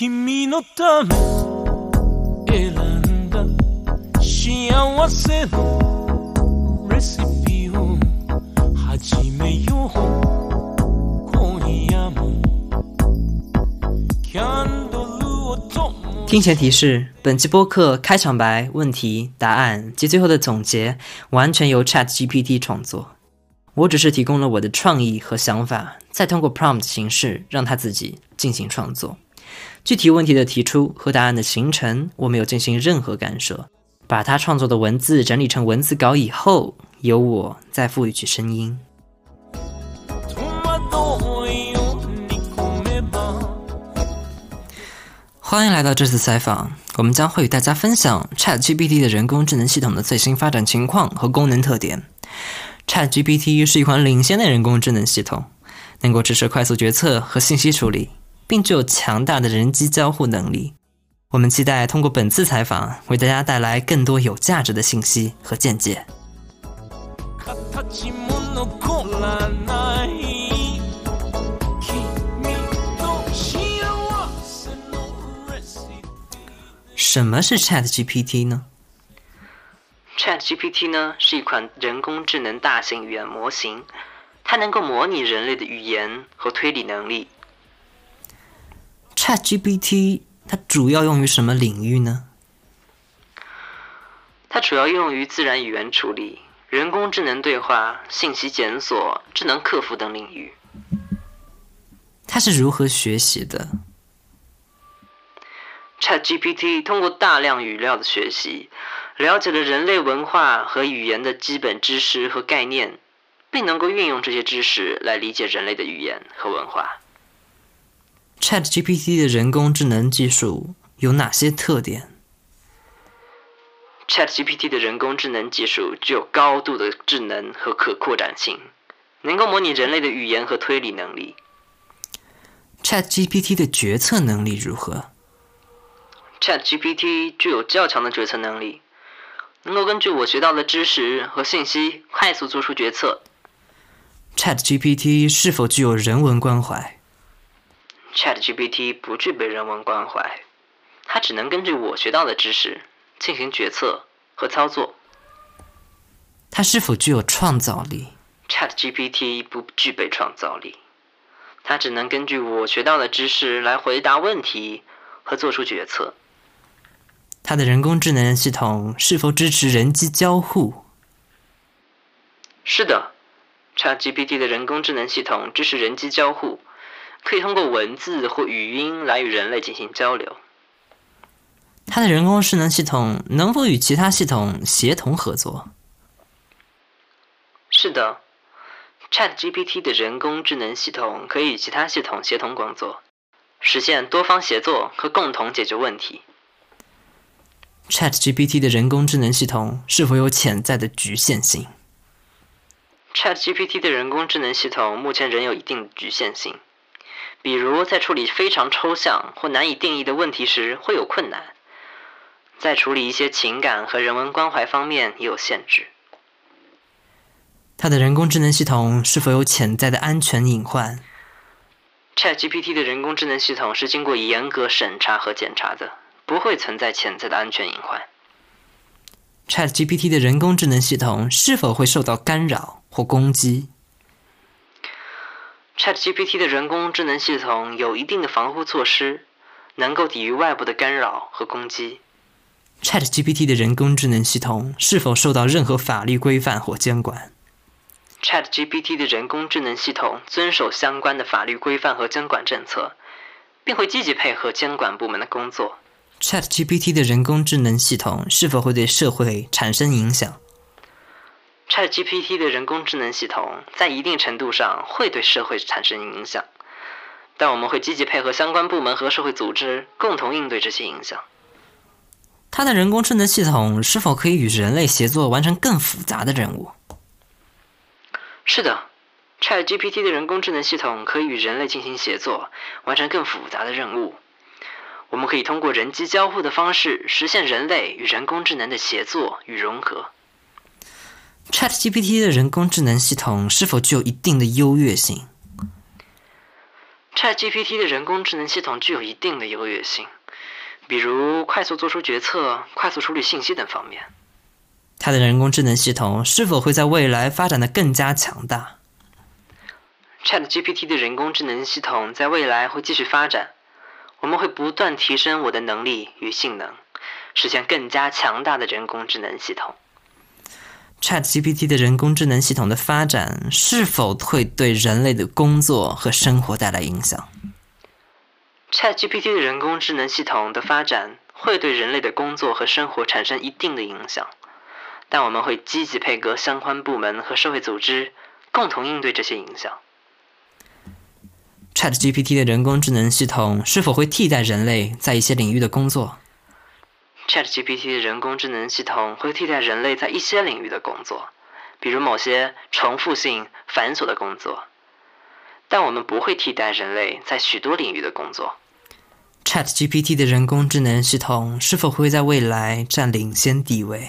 君のため選んだ幸せのレシピを始めよう今夜もキャンドルを灯听前提是，本期播客开场白、问题、答案及最后的总结完全由 Chat GPT 创作，我只是提供了我的创意和想法，再通过 prompt 形式让它自己进行创作。 具体问题的提出和答案的形成，我没有进行任何干涉。把它创作的文字整理成文字稿以后，由我再赋予去声音。戸惑いを煮込めば欢迎来到这次采访，我们将会与大家分享 ChatGPT 的人工智能系统的最新发展情况和功能特点。ChatGPT 是一款领先的人工智能系统，能够支持快速决策和信息处理， 并具有强大的人机交互能力。我们期待通过本次采访，为大家带来更多有价值的信息和见解。形も残らない君と幸せのレシピ什么是 ChatGPT 呢？ChatGPT 呢是一款人工智能大型语言模型，它能够模拟人类的语言和推理能力。 ChatGPT 它主要用于什么领域呢？它主要用于自然语言处理、人工智能对话、信息检索、智能客服等领域。它是如何学习的？ChatGPT 通过大量语料的学习，了解了人类文化和语言的基本知识和概念，并能够运用这些知识来理解人类的语言和文化。ChatGPT 的人工智能技术有哪些特点？ChatGPT 的人工智能技术具有高度的智能和可扩展性，能够模拟人类的语言和推理能力。ChatGPT 的决策能力如何？ChatGPT 具有较强的决策能力，能够根据我学到的知识和信息快速做出决策。ChatGPT 是否具有人文关怀？ChatGPT 不具备人文关怀，它只能根据我学到的知识进行决策和操作。它是否具有创造力？ChatGPT 不具备创造力，它只能根据我学到的知识来回答问题和做出决策。它的人工智能系统是否支持人机交互？是的，ChatGPT 的人工智能系统支持人机交互，可以通过文字或语音来与人类进行交流。它的人工智能系统能否与其他系统协同合作？是的，ChatGPT 的人工智能系统可以与其他系统协同工作，实现多方协作和共同解决问题。ChatGPT 的人工智能系统是否有潜在的局限性？ChatGPT 的人工智能系统目前仍有一定的局限性，比如在处理非常抽象或难以定义的问题时会有困难，在处理一些情感和人文关怀方面也有限制。它的人工智能系统是否有潜在的安全隐患？ChatGPT 的人工智能系统是经过严格审查和检查的，不会存在潜在的安全隐患。ChatGPT 的人工智能系统是否会受到干扰或攻击？ChatGPT 的人工智能系统有一定的防护措施，能够抵御外部的干扰和攻击。ChatGPT 的人工智能系统是否受到任何法律规范或监管？ChatGPT 的人工智能系统遵守相关的法律规范和监管政策，并会积极配合监管部门的工作。ChatGPT 的人工智能系统是否会对社会产生影响？ChatGPT 的人工智能系统在一定程度上会对社会产生影响，但我们会积极配合相关部门和社会组织，共同应对这些影响。它的人工智能系统是否可以与人类协作，完成更复杂的任务？是的，ChatGPT 的人工智能系统可以与人类进行协作，完成更复杂的任务。我们可以通过人机交互的方式，实现人类与人工智能的协作与融合。ChatGPT 的人工智能系统是否具有一定的优越性 ChatGPT 的人工智能系统具有一定的优越性，比如快速做出决策、快速处理信息等方面。它的人工智能系统是否会在未来发展的更加强大？ChatGPT 的人工智能系统在未来会继续发展，我们会不断提升我的能力与性能，实现更加强大的人工智能系统。ChatGPT 的人工智能系统的发展是否会对人类的工作和生活带来影响？ChatGPT 的人工智能系统的发展会对人类的工作和生活产生一定的影响。但我们会积极配合相关部门和社会组织，共同应对这些影响。ChatGPT 的人工智能系统是否会替代人类在一些领域的工作？ChatGPT 的人工智能系统会替代人类在一些领域的工作，比如某些重复性、繁琐的工作。但我们不会替代人类在许多领域的工作。ChatGPT 的人工智能系统是否会在未来占领先地位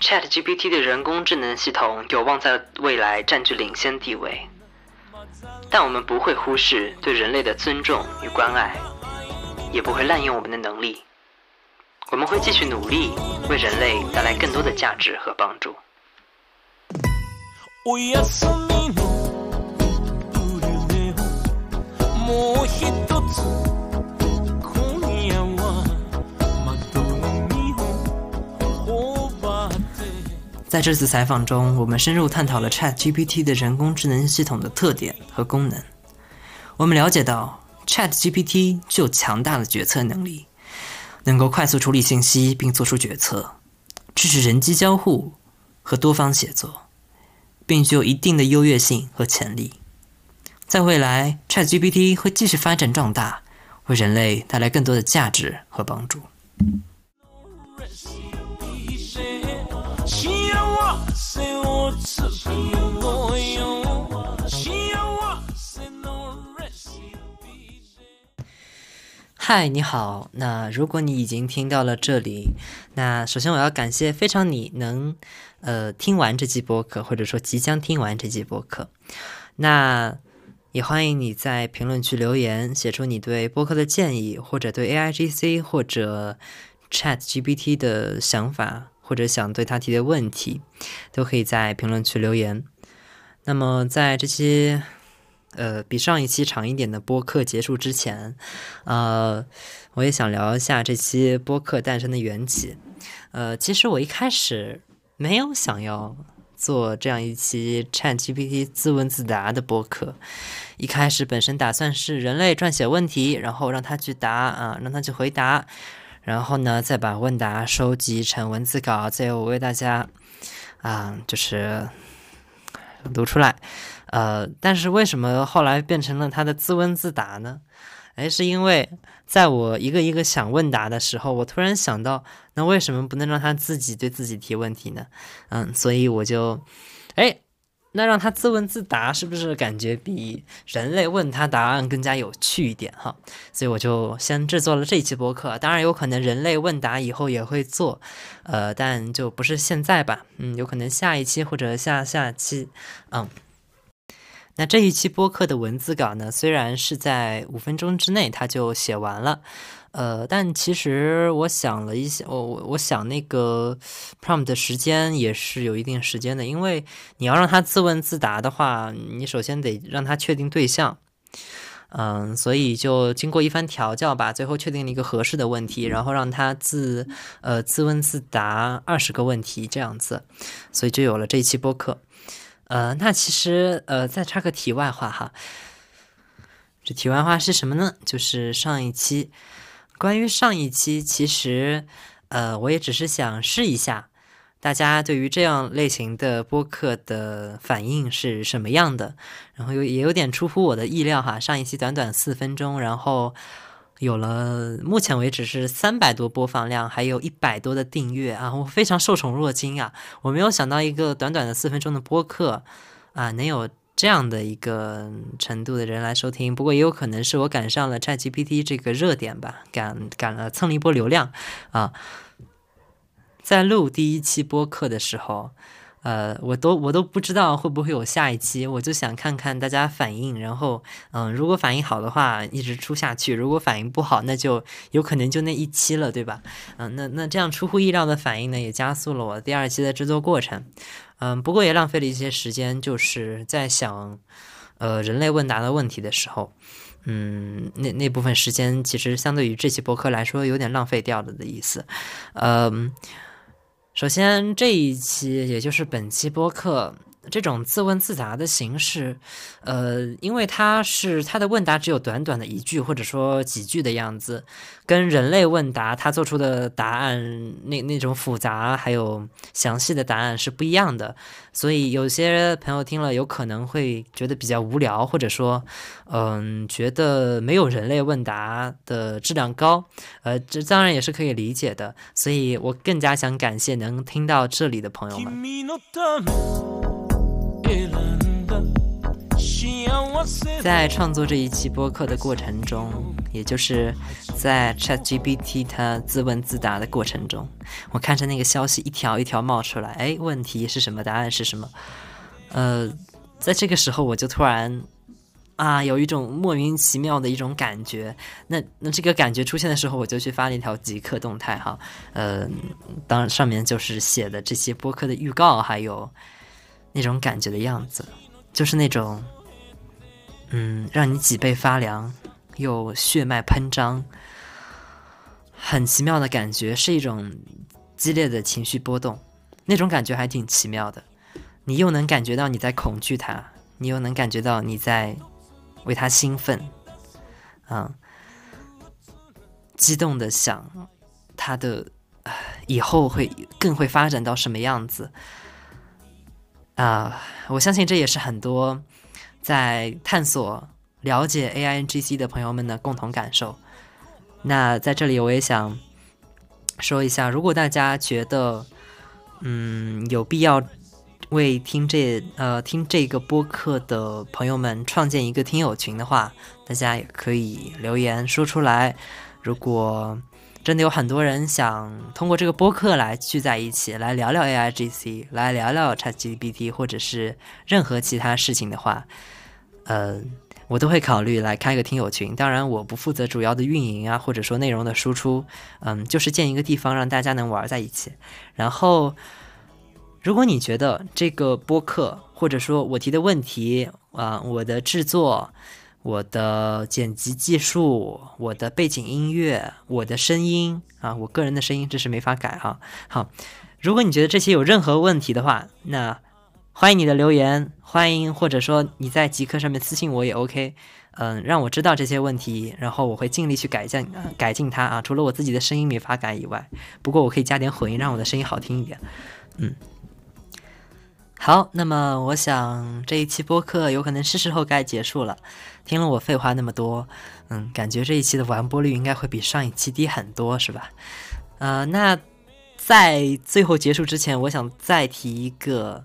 ？ChatGPT 的人工智能系统有望在未来占据领先地位，但我们不会忽视对人类的尊重与关爱，也不会滥用我们的能力。我们会继续努力，为人类带来更多的价值和帮助。在这次采访中，我们深入探讨了 ChatGPT 的人工智能系统的特点和功能。我们了解到，ChatGPT 具有强大的决策能力，能够快速处理信息并做出决策，支持人机交互和多方协作，并具有一定的优越性和潜力。在未来，ChatGPT 会继续发展壮大，为人类带来更多的价值和帮助。嗨，你好。那如果你已经听到了这里，那首先我要感谢非常你能呃听完这期播客，或者说即将听完这期播客。那也欢迎你在评论区留言，写出你对播客的建议，或者对 AIGC 或者 ChatGPT 的想法，或者想对他提的问题，都可以在评论区留言。那么在这期。呃，比上一期长一点的播客结束之前，呃，我也想聊一下这期播客诞生的缘起。呃，其实我一开始没有想要做这样一期 Chat GPT 自问自答的播客，一开始本身打算是人类撰写问题，然后让他去答啊，让他去回答，然后呢再把问答收集成文字稿，最后我为大家啊，就是读出来。呃，但是为什么后来变成了他的自问自答呢？哎，是因为在我一个一个想问答的时候，我突然想到，那为什么不能让他自己对自己提问题呢？嗯，所以我就，哎，那让他自问自答，是不是感觉比人类问他答案更加有趣一点哈？所以我就先制作了这期播客。当然，有可能人类问答以后也会做，呃，但就不是现在吧？嗯，有可能下一期或者下下期，嗯。那这一期播客的文字稿呢，虽然是在五分钟之内他就写完了，呃，但其实我想了一下，我我我想那个 prompt 的时间也是有一定时间的，因为你要让他自问自答的话，你首先得让他确定对象，嗯，所以就经过一番调教吧，最后确定了一个合适的问题，然后让他自呃自问自答二十个问题这样子，所以就有了这一期播客。呃，那其实呃，再插个题外话哈，这题外话是什么呢？就是上一期，关于上一期，其实呃，我也只是想试一下，大家对于这样类型的播客的反应是什么样的，然后有也有点出乎我的意料哈，上一期短短四分钟，然后。有了，目前为止是三百多播放量，还有一百多的订阅啊！我非常受宠若惊啊！我没有想到一个短短的四分钟的播客啊，能有这样的一个程度的人来收听。不过也有可能是我赶上了 ChatGPT 这个热点吧，赶赶了蹭了一波流量啊！在录第一期播客的时候。呃，我都我都不知道会不会有下一期，我就想看看大家反应，然后嗯，如果反应好的话，一直出下去；如果反应不好，那就有可能就那一期了，对吧？嗯，那那这样出乎意料的反应呢，也加速了我第二期的制作过程。嗯，不过也浪费了一些时间，就是在想呃人类问答的问题的时候。嗯，那那部分时间其实相对于这期博客来说有点浪费掉了的意思。嗯，首先这一期也就是本期播客。这种自问自答的形式，呃，因为它是它的问答只有短短的一句或者说几句的样子，跟人类问答他做出的答案那那种复杂还有详细的答案是不一样的，所以有些朋友听了有可能会觉得比较无聊，或者说，嗯，觉得没有人类问答的质量高，呃，这当然也是可以理解的，所以我更加想感谢能听到这里的朋友们。在创作这一期播客的过程中，也就是在 ChatGPT 它自问自答的过程中，我看着那个消息一条一条冒出来，哎，问题是什么？答案是什么？呃，在这个时候我就突然啊，有一种莫名其妙的一种感觉。那那这个感觉出现的时候，我就去发了一条即刻动态哈，呃，当上面就是写的这些播客的预告，还有那种感觉的样子，就是那种。嗯，让你脊背发凉，又血脉喷张，很奇妙的感觉，是一种激烈的情绪波动。那种感觉还挺奇妙的，你又能感觉到你在恐惧他，你又能感觉到你在为他兴奋，嗯，激动的想他的以后会更会发展到什么样子啊！我相信这也是很多。在探索、了解 A I N G C 的朋友们的共同感受。那在这里，我也想说一下，如果大家觉得，嗯，有必要为听这呃听这个播客的朋友们创建一个听友群的话，大家也可以留言说出来。如果真的有很多人想通过这个播客来聚在一起，来聊聊 A I G C，来聊聊 Chat G P T，或者是任何其他事情的话。呃，我都会考虑来开个听友群。当然，我不负责主要的运营啊，或者说内容的输出。嗯，就是建一个地方让大家能玩在一起。然后，如果你觉得这个播客，或者说我提的问题啊，我的制作、我的剪辑技术、我的背景音乐、我的声音啊，我个人的声音这是没法改哈。好，如果你觉得这些有任何问题的话，那。欢迎你的留言，欢迎或者说你在极客上面私信我也 OK，嗯，让我知道这些问题，然后我会尽力去改进改进它啊。除了我自己的声音没法改以外，不过我可以加点混音，让我的声音好听一点。嗯，好，那么我想这一期播客有可能是时候该结束了。听了我废话那么多，嗯，感觉这一期的完播率应该会比上一期低很多，是吧？呃，那在最后结束之前，我想再提一个。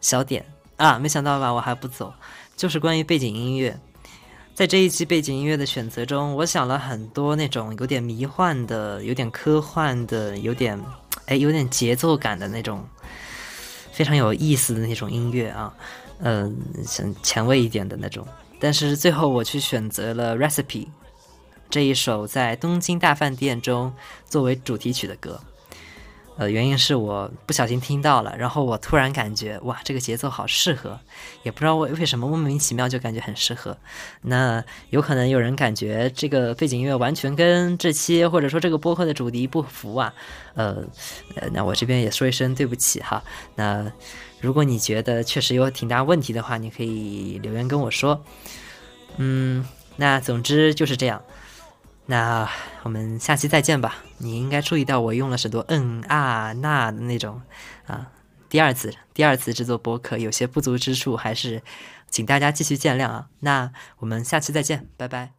小点啊，没想到吧？我还不走，就是关于背景音乐。在这一期背景音乐的选择中，我想了很多那种有点迷幻的、有点科幻的、有点哎有点节奏感的那种非常有意思的那种音乐啊，嗯，前前卫一点的那种。但是最后我去选择了《Recipe》这一首在东京大饭店中作为主题曲的歌。呃，原因是我不小心听到了，然后我突然感觉哇，这个节奏好适合，也不知道为为什么莫名其妙就感觉很适合。那有可能有人感觉这个背景音乐完全跟这期或者说这个播客的主题不符啊，呃，那我这边也说一声对不起哈。那如果你觉得确实有挺大问题的话，你可以留言跟我说。嗯，那总之就是这样。那我们下期再见吧。你应该注意到我用了很多嗯啊那的那种啊。第二次，第二次制作播客有些不足之处，还是请大家继续见谅啊。那我们下期再见，拜拜。